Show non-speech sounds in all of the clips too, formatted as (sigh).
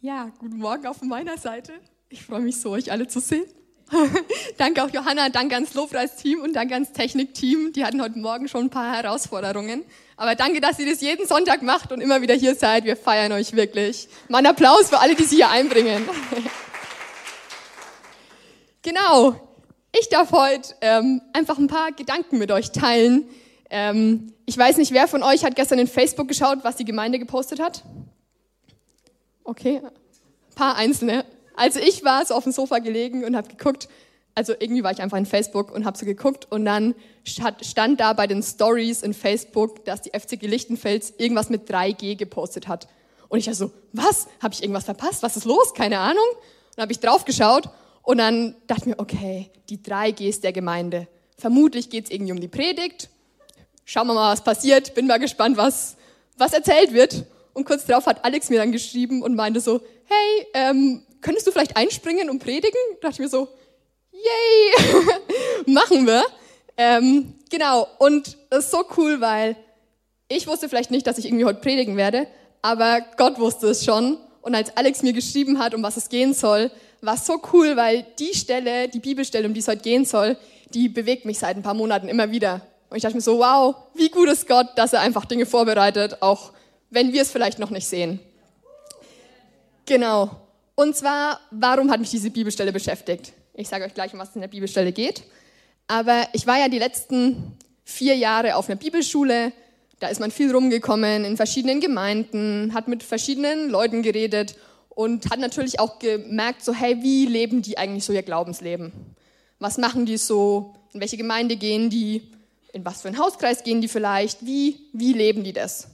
Ja, guten Morgen von meiner Seite. Ich freue mich so, euch alle zu sehen. (laughs) danke auch Johanna, danke ans Lobpreisteam und danke ans Technikteam. Die hatten heute Morgen schon ein paar Herausforderungen. Aber danke, dass ihr das jeden Sonntag macht und immer wieder hier seid. Wir feiern euch wirklich. Mal einen Applaus für alle, die sie hier einbringen. (laughs) genau. Ich darf heute ähm, einfach ein paar Gedanken mit euch teilen. Ähm, ich weiß nicht, wer von euch hat gestern in Facebook geschaut, was die Gemeinde gepostet hat? Okay, ein paar Einzelne. Also ich war so auf dem Sofa gelegen und habe geguckt, also irgendwie war ich einfach in Facebook und habe so geguckt und dann stand da bei den Stories in Facebook, dass die FCG Lichtenfels irgendwas mit 3G gepostet hat. Und ich war so, was? Habe ich irgendwas verpasst? Was ist los? Keine Ahnung. Und dann habe ich drauf geschaut und dann dachte ich mir, okay, die 3Gs der Gemeinde. Vermutlich geht es irgendwie um die Predigt. Schauen wir mal, was passiert. Bin mal gespannt, was, was erzählt wird. Und kurz darauf hat Alex mir dann geschrieben und meinte so, hey, ähm, könntest du vielleicht einspringen und predigen? Da dachte ich mir so, yay, (laughs) machen wir. Ähm, genau, und das ist so cool, weil ich wusste vielleicht nicht, dass ich irgendwie heute predigen werde, aber Gott wusste es schon. Und als Alex mir geschrieben hat, um was es gehen soll, war es so cool, weil die Stelle, die Bibelstelle, um die es heute gehen soll, die bewegt mich seit ein paar Monaten immer wieder. Und ich dachte mir so, wow, wie gut ist Gott, dass er einfach Dinge vorbereitet, auch wenn wir es vielleicht noch nicht sehen. Genau. Und zwar, warum hat mich diese Bibelstelle beschäftigt? Ich sage euch gleich, um was es in der Bibelstelle geht. Aber ich war ja die letzten vier Jahre auf einer Bibelschule. Da ist man viel rumgekommen in verschiedenen Gemeinden, hat mit verschiedenen Leuten geredet und hat natürlich auch gemerkt, so, hey, wie leben die eigentlich so ihr Glaubensleben? Was machen die so? In welche Gemeinde gehen die? In was für einen Hauskreis gehen die vielleicht? Wie, wie leben die das?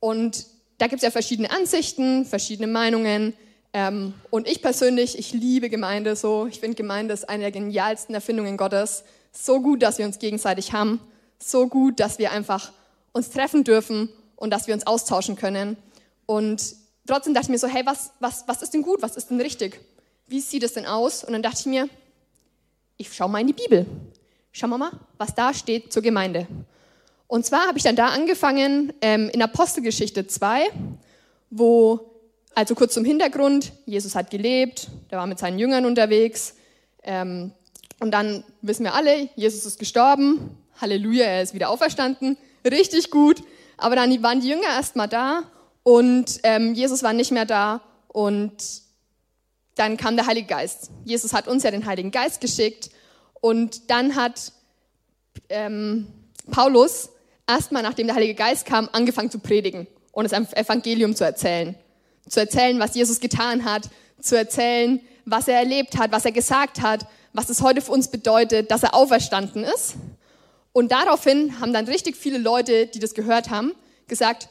Und da gibt es ja verschiedene Ansichten, verschiedene Meinungen. Ähm, und ich persönlich, ich liebe Gemeinde so. Ich finde, Gemeinde ist eine der genialsten Erfindungen Gottes. So gut, dass wir uns gegenseitig haben. So gut, dass wir einfach uns treffen dürfen und dass wir uns austauschen können. Und trotzdem dachte ich mir so, hey, was, was, was ist denn gut? Was ist denn richtig? Wie sieht es denn aus? Und dann dachte ich mir, ich schaue mal in die Bibel. Schauen wir mal, was da steht zur Gemeinde. Und zwar habe ich dann da angefangen ähm, in Apostelgeschichte 2, wo also kurz zum Hintergrund, Jesus hat gelebt, der war mit seinen Jüngern unterwegs. Ähm, und dann wissen wir alle, Jesus ist gestorben, Halleluja, er ist wieder auferstanden, richtig gut. Aber dann waren die Jünger erstmal da und ähm, Jesus war nicht mehr da und dann kam der Heilige Geist. Jesus hat uns ja den Heiligen Geist geschickt und dann hat ähm, Paulus erstmal, nachdem der Heilige Geist kam, angefangen zu predigen und das Evangelium zu erzählen zu erzählen, was Jesus getan hat, zu erzählen, was er erlebt hat, was er gesagt hat, was es heute für uns bedeutet, dass er auferstanden ist. Und daraufhin haben dann richtig viele Leute, die das gehört haben, gesagt,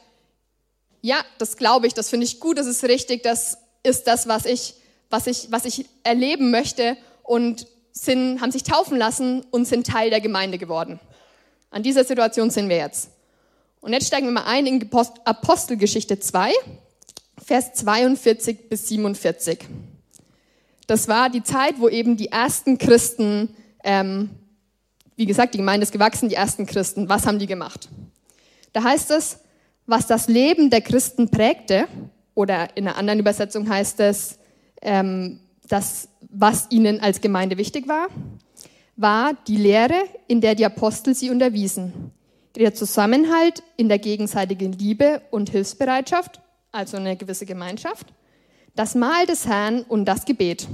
ja, das glaube ich, das finde ich gut, das ist richtig, das ist das, was ich, was ich, was ich erleben möchte und sind, haben sich taufen lassen und sind Teil der Gemeinde geworden. An dieser Situation sind wir jetzt. Und jetzt steigen wir mal ein in Apostelgeschichte 2. Vers 42 bis 47. Das war die Zeit, wo eben die ersten Christen, ähm, wie gesagt, die Gemeinde ist gewachsen, die ersten Christen, was haben die gemacht? Da heißt es, was das Leben der Christen prägte, oder in einer anderen Übersetzung heißt es, ähm, das, was ihnen als Gemeinde wichtig war, war die Lehre, in der die Apostel sie unterwiesen, der Zusammenhalt in der gegenseitigen Liebe und Hilfsbereitschaft also eine gewisse Gemeinschaft, das Mahl des Herrn und das Gebet.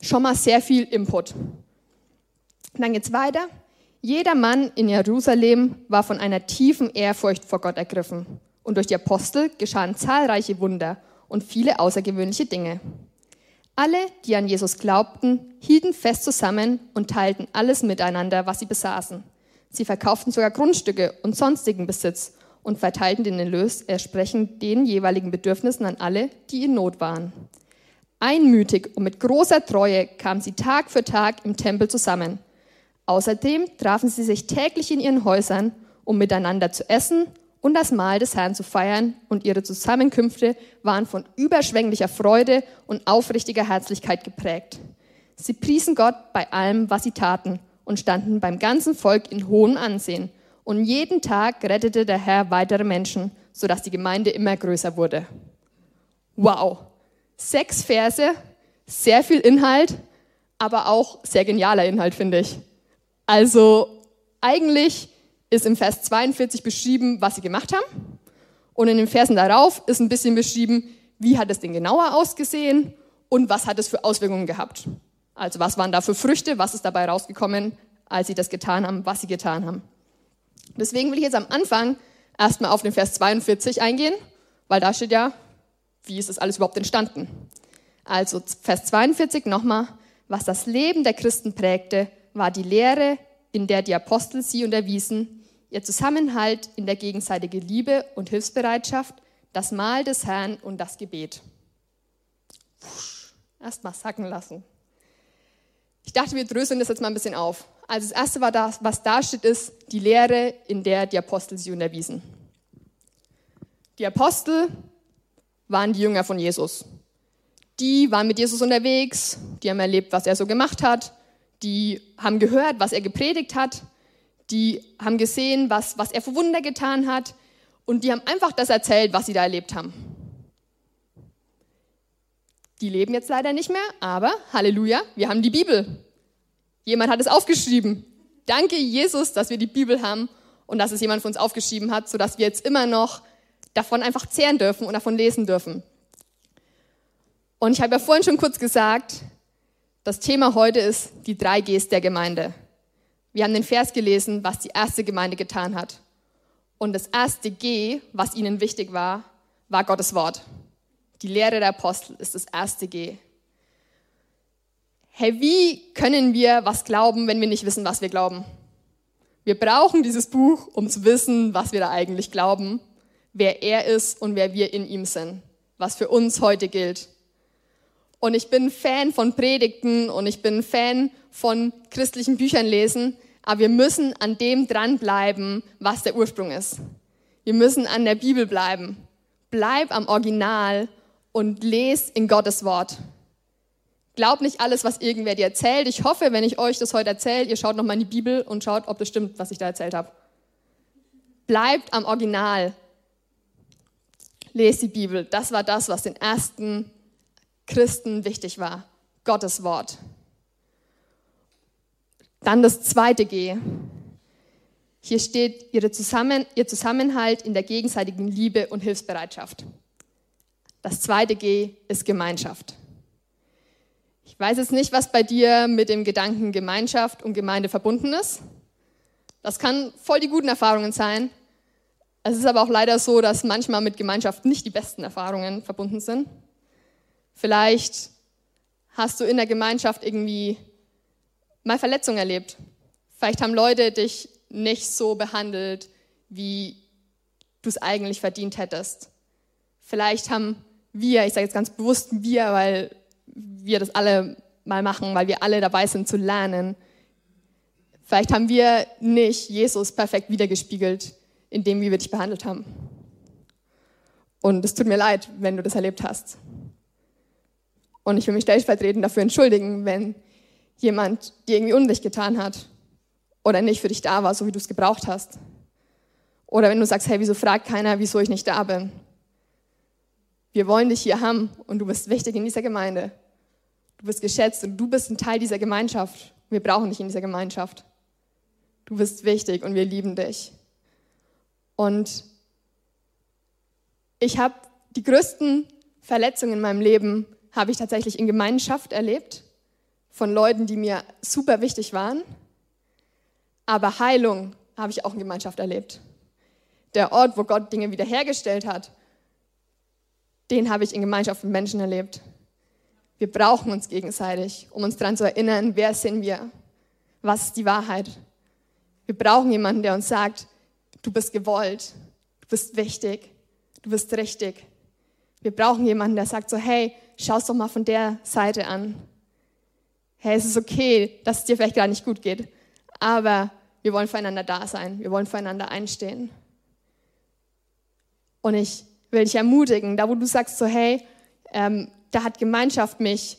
Schon mal sehr viel Input. Dann geht's weiter. Jeder Mann in Jerusalem war von einer tiefen Ehrfurcht vor Gott ergriffen. Und durch die Apostel geschahen zahlreiche Wunder und viele außergewöhnliche Dinge. Alle, die an Jesus glaubten, hielten fest zusammen und teilten alles miteinander, was sie besaßen. Sie verkauften sogar Grundstücke und sonstigen Besitz und verteilten den Erlös entsprechend den jeweiligen Bedürfnissen an alle, die in Not waren. Einmütig und mit großer Treue kamen sie Tag für Tag im Tempel zusammen. Außerdem trafen sie sich täglich in ihren Häusern, um miteinander zu essen und das Mahl des Herrn zu feiern, und ihre Zusammenkünfte waren von überschwänglicher Freude und aufrichtiger Herzlichkeit geprägt. Sie priesen Gott bei allem, was sie taten, und standen beim ganzen Volk in hohem Ansehen und jeden Tag rettete der Herr weitere Menschen, sodass die Gemeinde immer größer wurde. Wow. Sechs Verse, sehr viel Inhalt, aber auch sehr genialer Inhalt, finde ich. Also eigentlich ist im Vers 42 beschrieben, was sie gemacht haben. Und in den Versen darauf ist ein bisschen beschrieben, wie hat es denn genauer ausgesehen und was hat es für Auswirkungen gehabt. Also was waren da für Früchte, was ist dabei rausgekommen, als sie das getan haben, was sie getan haben. Deswegen will ich jetzt am Anfang erstmal auf den Vers 42 eingehen, weil da steht ja, wie ist das alles überhaupt entstanden. Also Vers 42 nochmal, was das Leben der Christen prägte, war die Lehre, in der die Apostel sie unterwiesen, ihr Zusammenhalt in der gegenseitigen Liebe und Hilfsbereitschaft, das Mahl des Herrn und das Gebet. Erstmal sacken lassen. Ich dachte, wir dröseln das jetzt mal ein bisschen auf. Also das erste, das, was da steht, ist die Lehre, in der die Apostel sie unterwiesen. Die Apostel waren die Jünger von Jesus. Die waren mit Jesus unterwegs, die haben erlebt, was er so gemacht hat, die haben gehört, was er gepredigt hat, die haben gesehen, was, was er für Wunder getan hat und die haben einfach das erzählt, was sie da erlebt haben. Die leben jetzt leider nicht mehr, aber Halleluja, wir haben die Bibel. Jemand hat es aufgeschrieben. Danke Jesus, dass wir die Bibel haben und dass es jemand von uns aufgeschrieben hat, sodass wir jetzt immer noch davon einfach zehren dürfen und davon lesen dürfen. Und ich habe ja vorhin schon kurz gesagt, das Thema heute ist die drei Gs der Gemeinde. Wir haben den Vers gelesen, was die erste Gemeinde getan hat. Und das erste G, was ihnen wichtig war, war Gottes Wort. Die Lehre der Apostel ist das erste G hey, wie können wir was glauben, wenn wir nicht wissen, was wir glauben? Wir brauchen dieses Buch, um zu wissen, was wir da eigentlich glauben, wer er ist und wer wir in ihm sind, was für uns heute gilt. Und ich bin Fan von Predigten und ich bin Fan von christlichen Büchern lesen, aber wir müssen an dem dranbleiben, was der Ursprung ist. Wir müssen an der Bibel bleiben. Bleib am Original und les in Gottes Wort. Glaub nicht alles, was irgendwer dir erzählt. Ich hoffe, wenn ich euch das heute erzähle, ihr schaut nochmal in die Bibel und schaut, ob das stimmt, was ich da erzählt habe. Bleibt am Original. Lest die Bibel. Das war das, was den ersten Christen wichtig war. Gottes Wort. Dann das zweite G. Hier steht ihre Zusammen, ihr Zusammenhalt in der gegenseitigen Liebe und Hilfsbereitschaft. Das zweite G ist Gemeinschaft. Ich weiß jetzt nicht, was bei dir mit dem Gedanken Gemeinschaft und Gemeinde verbunden ist. Das kann voll die guten Erfahrungen sein. Es ist aber auch leider so, dass manchmal mit Gemeinschaft nicht die besten Erfahrungen verbunden sind. Vielleicht hast du in der Gemeinschaft irgendwie mal Verletzungen erlebt. Vielleicht haben Leute dich nicht so behandelt, wie du es eigentlich verdient hättest. Vielleicht haben wir, ich sage jetzt ganz bewusst wir, weil wir das alle mal machen, weil wir alle dabei sind zu lernen. Vielleicht haben wir nicht Jesus perfekt wiedergespiegelt in dem, wie wir dich behandelt haben. Und es tut mir leid, wenn du das erlebt hast. Und ich will mich stellvertretend dafür entschuldigen, wenn jemand dir irgendwie Unrecht getan hat oder nicht für dich da war, so wie du es gebraucht hast. Oder wenn du sagst, hey, wieso fragt keiner, wieso ich nicht da bin? Wir wollen dich hier haben und du bist wichtig in dieser Gemeinde. Du bist geschätzt und du bist ein Teil dieser Gemeinschaft. Wir brauchen dich in dieser Gemeinschaft. Du bist wichtig und wir lieben dich. Und ich habe die größten Verletzungen in meinem Leben habe ich tatsächlich in Gemeinschaft erlebt von Leuten, die mir super wichtig waren. Aber Heilung habe ich auch in Gemeinschaft erlebt. Der Ort, wo Gott Dinge wiederhergestellt hat, den habe ich in Gemeinschaft mit Menschen erlebt. Wir brauchen uns gegenseitig, um uns daran zu erinnern, wer sind wir, was ist die Wahrheit. Wir brauchen jemanden, der uns sagt, du bist gewollt, du bist wichtig, du bist richtig. Wir brauchen jemanden, der sagt so, hey, schau es doch mal von der Seite an. Hey, es ist okay, dass es dir vielleicht gar nicht gut geht, aber wir wollen füreinander da sein, wir wollen füreinander einstehen. Und ich will dich ermutigen, da wo du sagst so, hey, ähm, da hat Gemeinschaft mich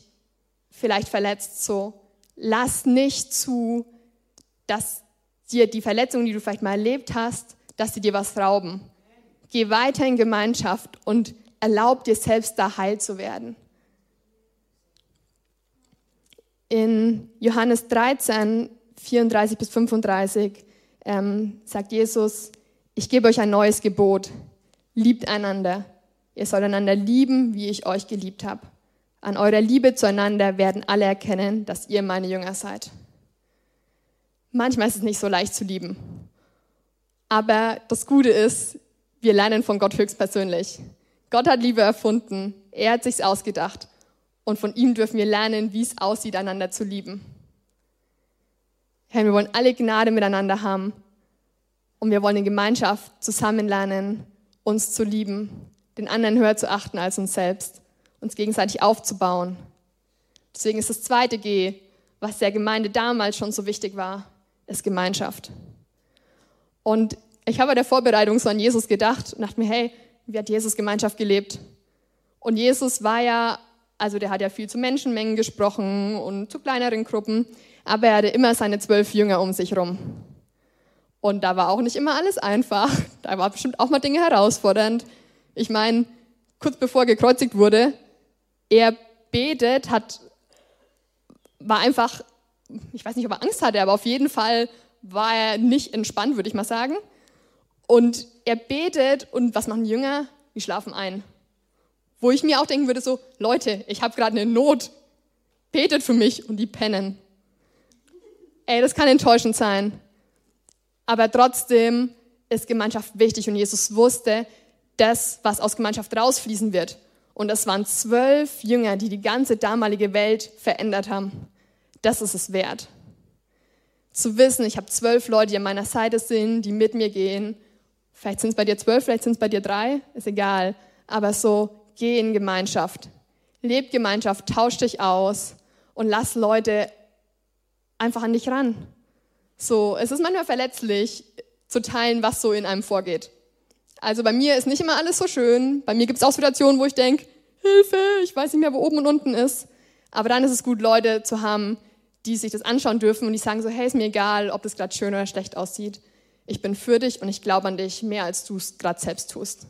vielleicht verletzt, so lass nicht zu, dass dir die Verletzungen, die du vielleicht mal erlebt hast, dass sie dir was rauben. Geh weiter in Gemeinschaft und erlaub dir selbst da heil zu werden. In Johannes 13, 34 bis 35 ähm, sagt Jesus, ich gebe euch ein neues Gebot, liebt einander. Ihr sollt einander lieben, wie ich euch geliebt habe. An eurer Liebe zueinander werden alle erkennen, dass ihr meine Jünger seid. Manchmal ist es nicht so leicht zu lieben. Aber das Gute ist, wir lernen von Gott höchstpersönlich. Gott hat Liebe erfunden. Er hat sich's ausgedacht. Und von ihm dürfen wir lernen, wie es aussieht, einander zu lieben. Herr, wir wollen alle Gnade miteinander haben. Und wir wollen in Gemeinschaft zusammen lernen, uns zu lieben, den anderen höher zu achten als uns selbst, uns gegenseitig aufzubauen. Deswegen ist das zweite G, was der Gemeinde damals schon so wichtig war, ist Gemeinschaft. Und ich habe bei der Vorbereitung so an Jesus gedacht und dachte mir, hey, wie hat Jesus Gemeinschaft gelebt? Und Jesus war ja, also der hat ja viel zu Menschenmengen gesprochen und zu kleineren Gruppen, aber er hatte immer seine zwölf Jünger um sich rum. Und da war auch nicht immer alles einfach. (laughs) Da war bestimmt auch mal Dinge herausfordernd. Ich meine, kurz bevor er gekreuzigt wurde, er betet, hat, war einfach, ich weiß nicht, ob er Angst hatte, aber auf jeden Fall war er nicht entspannt, würde ich mal sagen. Und er betet und was machen Jünger? Die schlafen ein. Wo ich mir auch denken würde, so, Leute, ich habe gerade eine Not, betet für mich und die pennen. Ey, das kann enttäuschend sein. Aber trotzdem ist Gemeinschaft wichtig und Jesus wusste, das, was aus Gemeinschaft rausfließen wird. Und das waren zwölf Jünger, die die ganze damalige Welt verändert haben. Das ist es wert. Zu wissen, ich habe zwölf Leute, die an meiner Seite sind, die mit mir gehen Vielleicht sind es bei dir zwölf, vielleicht sind es bei dir drei, ist egal. Aber so, geh in Gemeinschaft. Leb Gemeinschaft, tausch dich aus und lass Leute einfach an dich ran. So, es ist manchmal verletzlich zu teilen, was so in einem vorgeht. Also bei mir ist nicht immer alles so schön. Bei mir gibt es auch Situationen, wo ich denke, Hilfe, ich weiß nicht mehr, wo oben und unten ist. Aber dann ist es gut, Leute zu haben, die sich das anschauen dürfen und die sagen so, hey, ist mir egal, ob das gerade schön oder schlecht aussieht ich bin für dich und ich glaube an dich mehr, als du es gerade selbst tust.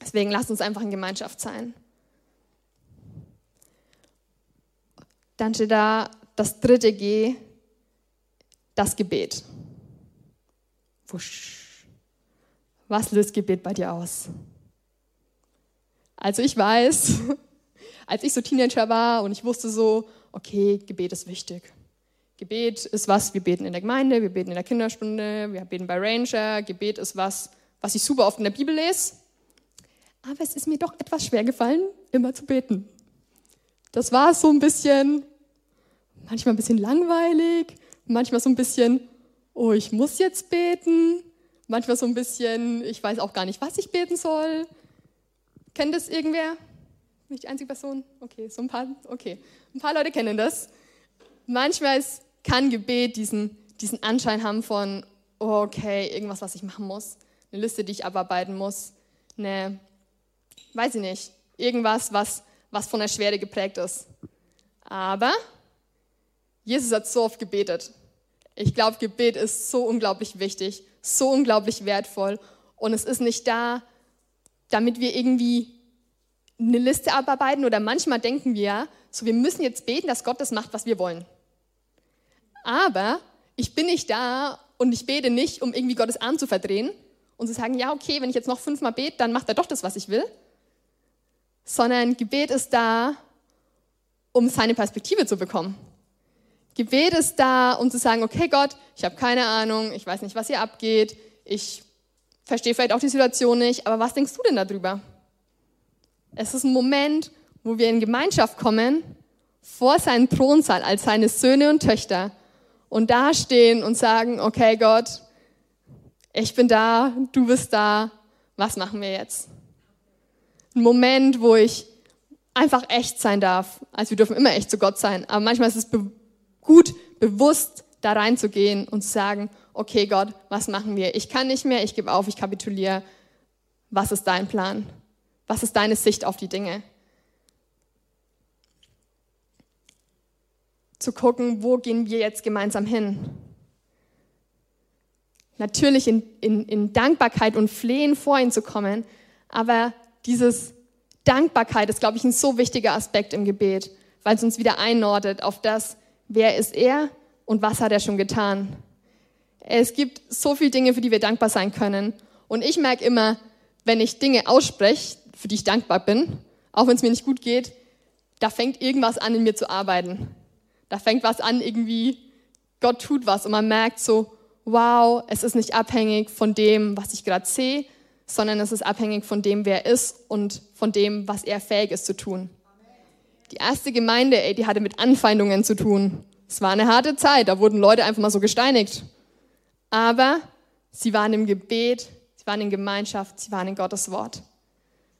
Deswegen lass uns einfach in Gemeinschaft sein. Dann steht da das dritte G, das Gebet. Wusch. Was löst Gebet bei dir aus? Also ich weiß, (laughs) als ich so Teenager war und ich wusste so, okay, Gebet ist wichtig. Gebet ist was, wir beten in der Gemeinde, wir beten in der Kinderstunde, wir beten bei Ranger. Gebet ist was, was ich super oft in der Bibel lese. Aber es ist mir doch etwas schwer gefallen, immer zu beten. Das war so ein bisschen, manchmal ein bisschen langweilig, manchmal so ein bisschen, oh, ich muss jetzt beten, manchmal so ein bisschen, ich weiß auch gar nicht, was ich beten soll. Kennt das irgendwer? Nicht die einzige Person? Okay, so ein paar, okay. Ein paar Leute kennen das. Manchmal ist kann Gebet diesen, diesen Anschein haben von, oh, okay, irgendwas, was ich machen muss, eine Liste, die ich abarbeiten muss, eine, weiß ich nicht, irgendwas, was, was von der Schwere geprägt ist. Aber Jesus hat so oft gebetet. Ich glaube, Gebet ist so unglaublich wichtig, so unglaublich wertvoll. Und es ist nicht da, damit wir irgendwie eine Liste abarbeiten oder manchmal denken wir, so wir müssen jetzt beten, dass Gott das macht, was wir wollen. Aber ich bin nicht da und ich bete nicht, um irgendwie Gottes Arm zu verdrehen und zu sagen, ja, okay, wenn ich jetzt noch fünfmal bete, dann macht er doch das, was ich will. Sondern Gebet ist da, um seine Perspektive zu bekommen. Gebet ist da, um zu sagen, okay Gott, ich habe keine Ahnung, ich weiß nicht, was hier abgeht, ich verstehe vielleicht auch die Situation nicht, aber was denkst du denn darüber? Es ist ein Moment, wo wir in Gemeinschaft kommen, vor seinen Thronsaal als seine Söhne und Töchter und da stehen und sagen, okay Gott, ich bin da, du bist da, was machen wir jetzt? Ein Moment, wo ich einfach echt sein darf. Also wir dürfen immer echt zu Gott sein, aber manchmal ist es be gut, bewusst da reinzugehen und zu sagen, okay Gott, was machen wir? Ich kann nicht mehr, ich gebe auf, ich kapituliere. Was ist dein Plan? Was ist deine Sicht auf die Dinge? zu gucken, wo gehen wir jetzt gemeinsam hin. Natürlich in, in, in Dankbarkeit und Flehen vor ihn zu kommen, aber dieses Dankbarkeit ist, glaube ich, ein so wichtiger Aspekt im Gebet, weil es uns wieder einordnet auf das, wer ist er und was hat er schon getan. Es gibt so viele Dinge, für die wir dankbar sein können. Und ich merke immer, wenn ich Dinge ausspreche, für die ich dankbar bin, auch wenn es mir nicht gut geht, da fängt irgendwas an, in mir zu arbeiten. Da fängt was an, irgendwie, Gott tut was und man merkt so, wow, es ist nicht abhängig von dem, was ich gerade sehe, sondern es ist abhängig von dem, wer er ist und von dem, was er fähig ist zu tun. Die erste Gemeinde, ey, die hatte mit Anfeindungen zu tun. Es war eine harte Zeit, da wurden Leute einfach mal so gesteinigt. Aber sie waren im Gebet, sie waren in Gemeinschaft, sie waren in Gottes Wort.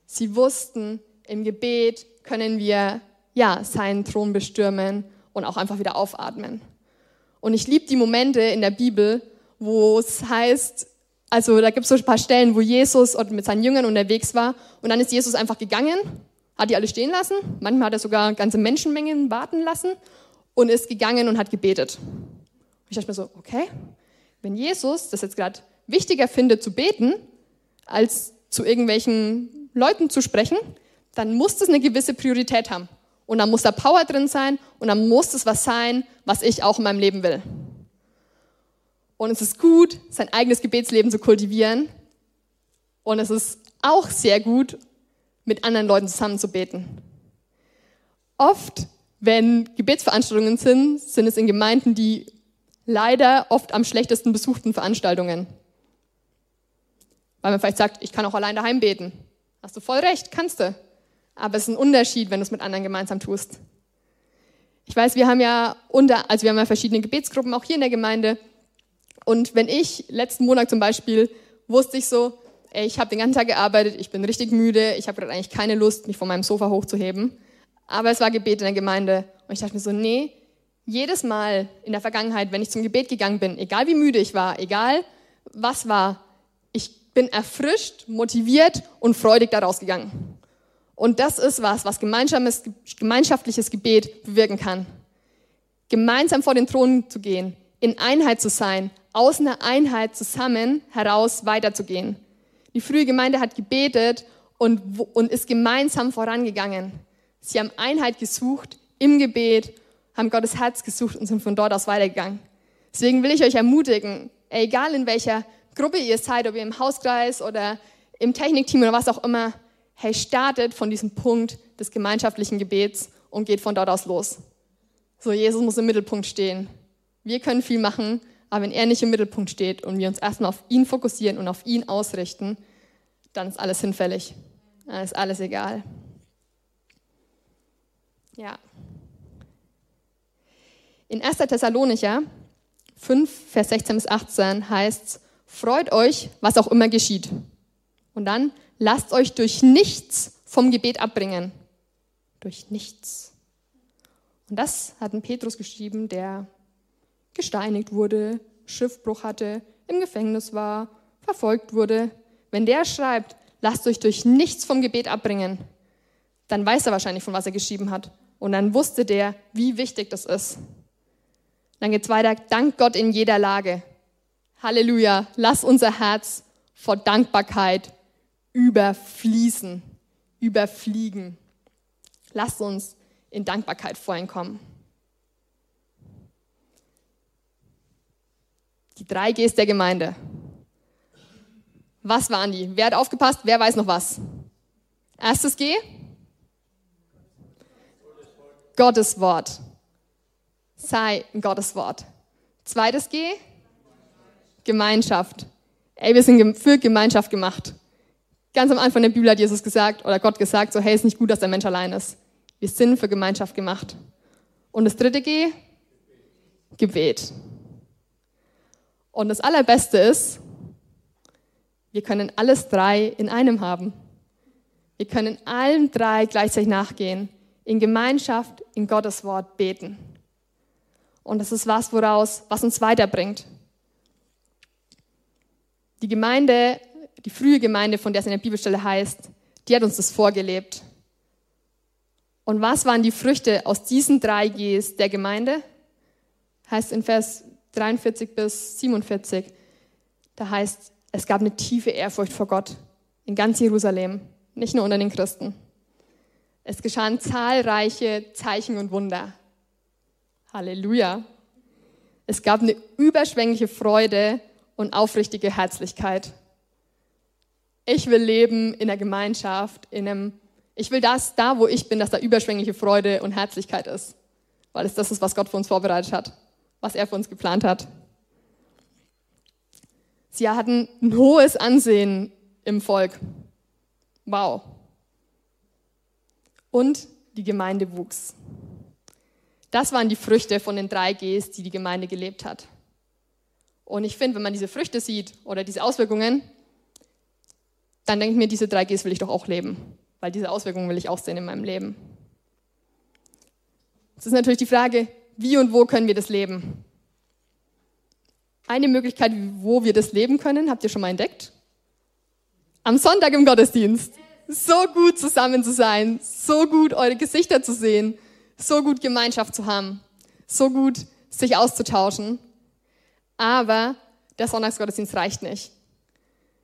Sie wussten, im Gebet können wir ja seinen Thron bestürmen und auch einfach wieder aufatmen. Und ich liebe die Momente in der Bibel, wo es heißt, also da gibt es so ein paar Stellen, wo Jesus mit seinen Jüngern unterwegs war und dann ist Jesus einfach gegangen, hat die alle stehen lassen, manchmal hat er sogar ganze Menschenmengen warten lassen und ist gegangen und hat gebetet. Und ich dachte mir so, okay, wenn Jesus das jetzt gerade wichtiger findet zu beten, als zu irgendwelchen Leuten zu sprechen, dann muss das eine gewisse Priorität haben. Und dann muss da Power drin sein und dann muss es was sein, was ich auch in meinem Leben will. Und es ist gut, sein eigenes Gebetsleben zu kultivieren. Und es ist auch sehr gut, mit anderen Leuten zusammen zu beten. Oft, wenn Gebetsveranstaltungen sind, sind es in Gemeinden die leider oft am schlechtesten besuchten Veranstaltungen. Weil man vielleicht sagt, ich kann auch allein daheim beten. Hast du voll recht, kannst du. Aber es ist ein Unterschied, wenn du es mit anderen gemeinsam tust. Ich weiß, wir haben ja unter, also wir haben ja verschiedene Gebetsgruppen auch hier in der Gemeinde. Und wenn ich letzten Monat zum Beispiel wusste ich so, ey, ich habe den ganzen Tag gearbeitet, ich bin richtig müde, ich habe gerade eigentlich keine Lust, mich von meinem Sofa hochzuheben. Aber es war Gebet in der Gemeinde. Und ich dachte mir so, nee, jedes Mal in der Vergangenheit, wenn ich zum Gebet gegangen bin, egal wie müde ich war, egal was war, ich bin erfrischt, motiviert und freudig daraus gegangen. Und das ist was, was gemeinschaftliches Gebet bewirken kann. Gemeinsam vor den Thron zu gehen, in Einheit zu sein, aus einer Einheit zusammen heraus weiterzugehen. Die frühe Gemeinde hat gebetet und, und ist gemeinsam vorangegangen. Sie haben Einheit gesucht im Gebet, haben Gottes Herz gesucht und sind von dort aus weitergegangen. Deswegen will ich euch ermutigen, egal in welcher Gruppe ihr seid, ob ihr im Hauskreis oder im Technikteam oder was auch immer, hey, startet von diesem Punkt des gemeinschaftlichen Gebets und geht von dort aus los. So, Jesus muss im Mittelpunkt stehen. Wir können viel machen, aber wenn er nicht im Mittelpunkt steht und wir uns erstmal auf ihn fokussieren und auf ihn ausrichten, dann ist alles hinfällig. Dann ist alles egal. Ja. In 1. Thessalonicher 5, Vers 16 bis 18 heißt es, freut euch, was auch immer geschieht. Und dann lasst euch durch nichts vom Gebet abbringen. Durch nichts. Und das hat ein Petrus geschrieben, der gesteinigt wurde, Schiffbruch hatte, im Gefängnis war, verfolgt wurde. Wenn der schreibt, lasst euch durch nichts vom Gebet abbringen, dann weiß er wahrscheinlich, von was er geschrieben hat. Und dann wusste der, wie wichtig das ist. Dann geht's weiter. Dank Gott in jeder Lage. Halleluja. Lass unser Herz vor Dankbarkeit überfließen, überfliegen. Lasst uns in Dankbarkeit vor ihn kommen. Die drei Gs der Gemeinde. Was waren die? Wer hat aufgepasst? Wer weiß noch was? Erstes G? Gottes Wort. Sei ein Gottes Wort. Zweites G? Gemeinschaft. Ey, wir sind für Gemeinschaft gemacht. Ganz am Anfang der Bibel hat Jesus gesagt, oder Gott gesagt, so hey, ist nicht gut, dass der Mensch allein ist. Wir sind für Gemeinschaft gemacht. Und das dritte G? Gebet. Und das Allerbeste ist, wir können alles drei in einem haben. Wir können allen drei gleichzeitig nachgehen. In Gemeinschaft, in Gottes Wort beten. Und das ist was, woraus, was uns weiterbringt. Die Gemeinde die frühe Gemeinde, von der es in der Bibelstelle heißt, die hat uns das vorgelebt. Und was waren die Früchte aus diesen drei Gs der Gemeinde? Heißt in Vers 43 bis 47, da heißt, es gab eine tiefe Ehrfurcht vor Gott in ganz Jerusalem, nicht nur unter den Christen. Es geschahen zahlreiche Zeichen und Wunder. Halleluja. Es gab eine überschwängliche Freude und aufrichtige Herzlichkeit. Ich will leben in der Gemeinschaft, in einem, ich will das, da wo ich bin, dass da überschwängliche Freude und Herzlichkeit ist. Weil es das ist, was Gott für uns vorbereitet hat, was er für uns geplant hat. Sie hatten ein hohes Ansehen im Volk. Wow. Und die Gemeinde wuchs. Das waren die Früchte von den drei Gs, die die Gemeinde gelebt hat. Und ich finde, wenn man diese Früchte sieht oder diese Auswirkungen, dann denke ich mir, diese drei Gs will ich doch auch leben, weil diese Auswirkungen will ich auch sehen in meinem Leben. Es ist natürlich die Frage, wie und wo können wir das leben? Eine Möglichkeit, wo wir das leben können, habt ihr schon mal entdeckt? Am Sonntag im Gottesdienst. So gut zusammen zu sein, so gut eure Gesichter zu sehen, so gut Gemeinschaft zu haben, so gut sich auszutauschen. Aber der Sonntagsgottesdienst reicht nicht.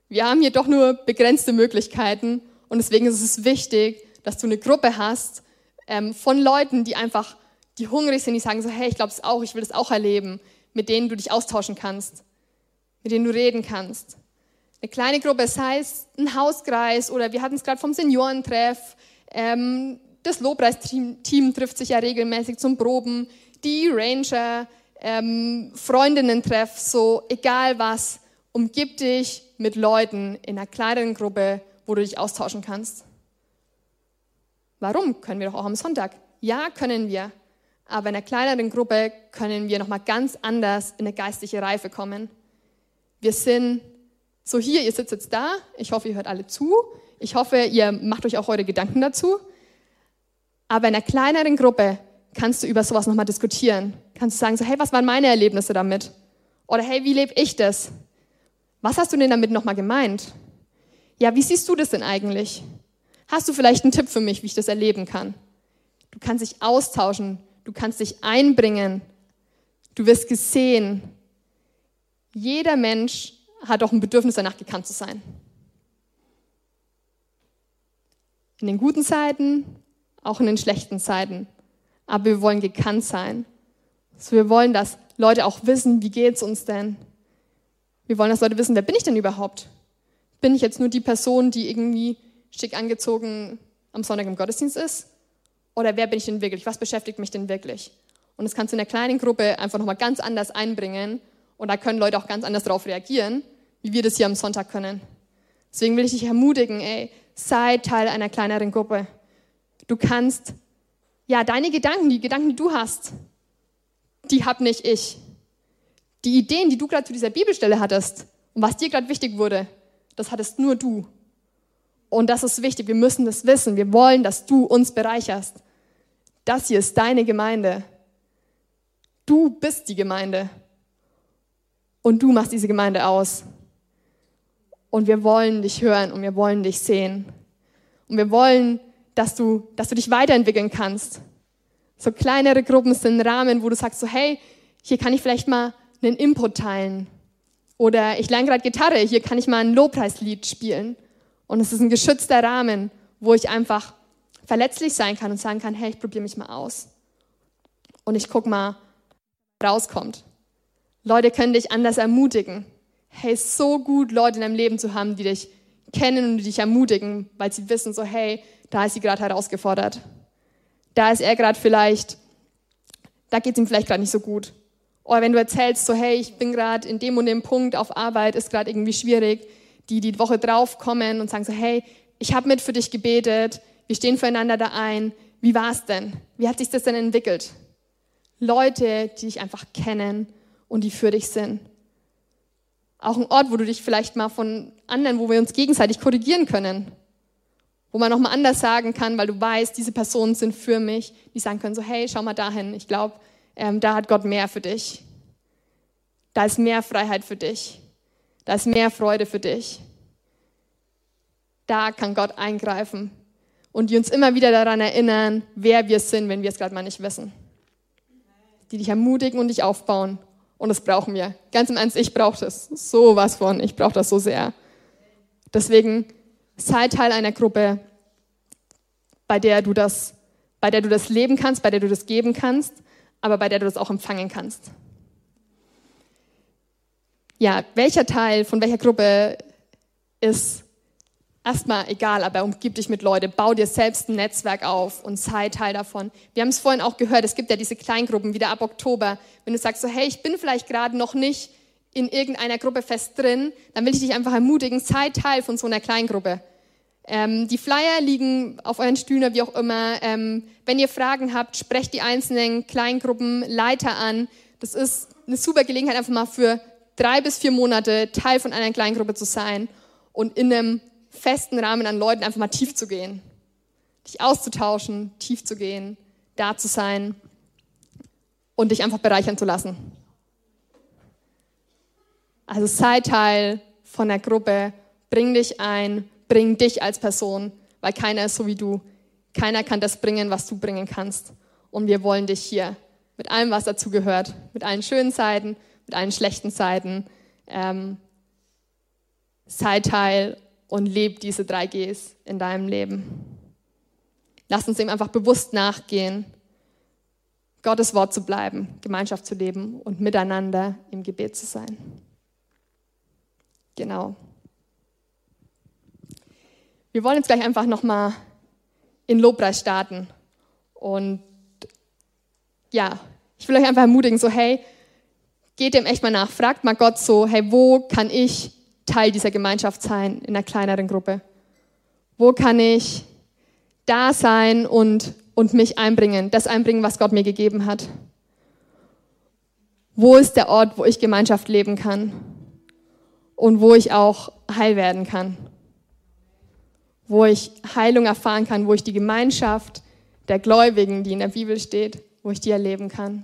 Wir haben hier doch nur begrenzte Möglichkeiten und deswegen ist es wichtig, dass du eine Gruppe hast ähm, von Leuten, die einfach, die hungrig sind, die sagen so, hey, ich glaube es auch, ich will das auch erleben, mit denen du dich austauschen kannst, mit denen du reden kannst. Eine kleine Gruppe, es ein Hauskreis oder wir hatten es gerade vom Seniorentreff, ähm, das Lobpreisteam trifft sich ja regelmäßig zum Proben, die Ranger, ähm, Freundinnen-Treff, so egal was, umgib dich mit Leuten in einer kleineren Gruppe, wo du dich austauschen kannst. Warum? Können wir doch auch am Sonntag. Ja, können wir. Aber in einer kleineren Gruppe können wir nochmal ganz anders in eine geistliche Reife kommen. Wir sind so hier, ihr sitzt jetzt da. Ich hoffe, ihr hört alle zu. Ich hoffe, ihr macht euch auch eure Gedanken dazu. Aber in einer kleineren Gruppe kannst du über sowas nochmal diskutieren. Kannst du sagen, so, hey, was waren meine Erlebnisse damit? Oder hey, wie lebe ich das? Was hast du denn damit nochmal gemeint? Ja, wie siehst du das denn eigentlich? Hast du vielleicht einen Tipp für mich, wie ich das erleben kann? Du kannst dich austauschen, du kannst dich einbringen, du wirst gesehen. Jeder Mensch hat auch ein Bedürfnis danach, gekannt zu sein. In den guten Zeiten auch in den schlechten Zeiten. Aber wir wollen gekannt sein. Also wir wollen, dass Leute auch wissen, wie geht's uns denn? Wir wollen, dass Leute wissen, wer bin ich denn überhaupt? Bin ich jetzt nur die Person, die irgendwie schick angezogen am Sonntag im Gottesdienst ist? Oder wer bin ich denn wirklich? Was beschäftigt mich denn wirklich? Und das kannst du in der kleinen Gruppe einfach nochmal ganz anders einbringen. Und da können Leute auch ganz anders darauf reagieren, wie wir das hier am Sonntag können. Deswegen will ich dich ermutigen, ey, sei Teil einer kleineren Gruppe. Du kannst, ja, deine Gedanken, die Gedanken, die du hast, die hab nicht ich. Die Ideen, die du gerade zu dieser Bibelstelle hattest und was dir gerade wichtig wurde, das hattest nur du. Und das ist wichtig. Wir müssen das wissen. Wir wollen, dass du uns bereicherst. Das hier ist deine Gemeinde. Du bist die Gemeinde. Und du machst diese Gemeinde aus. Und wir wollen dich hören und wir wollen dich sehen. Und wir wollen dass du, dass du dich weiterentwickeln kannst. So kleinere Gruppen sind Rahmen, wo du sagst so, hey, hier kann ich vielleicht mal einen Input teilen. Oder ich lerne gerade Gitarre, hier kann ich mal ein Lobpreislied spielen. Und es ist ein geschützter Rahmen, wo ich einfach verletzlich sein kann und sagen kann, hey, ich probiere mich mal aus. Und ich guck mal, rauskommt. Leute können dich anders ermutigen. Hey, so gut Leute in deinem Leben zu haben, die dich kennen und die dich ermutigen, weil sie wissen so, hey, da ist sie gerade herausgefordert. Da ist er gerade vielleicht, da geht es ihm vielleicht gerade nicht so gut. Oder wenn du erzählst, so hey, ich bin gerade in dem und dem Punkt auf Arbeit, ist gerade irgendwie schwierig, die die Woche drauf kommen und sagen so, hey, ich habe mit für dich gebetet, wir stehen füreinander da ein. Wie war es denn? Wie hat sich das denn entwickelt? Leute, die dich einfach kennen und die für dich sind. Auch ein Ort, wo du dich vielleicht mal von anderen, wo wir uns gegenseitig korrigieren können wo man nochmal anders sagen kann, weil du weißt, diese Personen sind für mich, die sagen können so, hey, schau mal dahin, ich glaube, ähm, da hat Gott mehr für dich. Da ist mehr Freiheit für dich. Da ist mehr Freude für dich. Da kann Gott eingreifen und uns immer wieder daran erinnern, wer wir sind, wenn wir es gerade mal nicht wissen. Die dich ermutigen und dich aufbauen. Und das brauchen wir. Ganz im Ernst, ich brauche das. So was von. Ich brauche das so sehr. Deswegen sei Teil einer Gruppe. bei der du das, bei der du das leben kannst, bei der du das geben kannst, aber bei der du das auch empfangen kannst. Ja, welcher Teil von welcher Gruppe ist erstmal egal, aber umgib dich mit Leuten, bau dir selbst ein Netzwerk auf und sei Teil davon. Wir haben es vorhin auch gehört, es gibt ja diese Kleingruppen wieder ab Oktober. Wenn du sagst so, hey, ich bin vielleicht gerade noch nicht in irgendeiner Gruppe fest drin, dann will ich dich einfach ermutigen, sei Teil von so einer Kleingruppe. Ähm, die Flyer liegen auf euren Stühlen, wie auch immer. Ähm, wenn ihr Fragen habt, sprecht die einzelnen Kleingruppenleiter an. Das ist eine super Gelegenheit, einfach mal für drei bis vier Monate Teil von einer Kleingruppe zu sein und in einem festen Rahmen an Leuten einfach mal tief zu gehen. Dich auszutauschen, tief zu gehen, da zu sein und dich einfach bereichern zu lassen. Also sei Teil von der Gruppe, bring dich ein, bring dich als Person, weil keiner ist so wie du. Keiner kann das bringen, was du bringen kannst. Und wir wollen dich hier mit allem, was dazu gehört, mit allen schönen Seiten, mit allen schlechten Seiten, ähm, sei Teil und leb diese drei Gs in deinem Leben. Lass uns dem einfach bewusst nachgehen, Gottes Wort zu bleiben, Gemeinschaft zu leben und miteinander im Gebet zu sein. Genau. Wir wollen jetzt gleich einfach nochmal in Lobpreis starten. Und ja, ich will euch einfach ermutigen, so hey, geht dem echt mal nach, fragt mal Gott so, hey, wo kann ich Teil dieser Gemeinschaft sein in einer kleineren Gruppe? Wo kann ich da sein und, und mich einbringen, das einbringen, was Gott mir gegeben hat? Wo ist der Ort, wo ich Gemeinschaft leben kann und wo ich auch heil werden kann? Wo ich Heilung erfahren kann, wo ich die Gemeinschaft der Gläubigen, die in der Bibel steht, wo ich die erleben kann.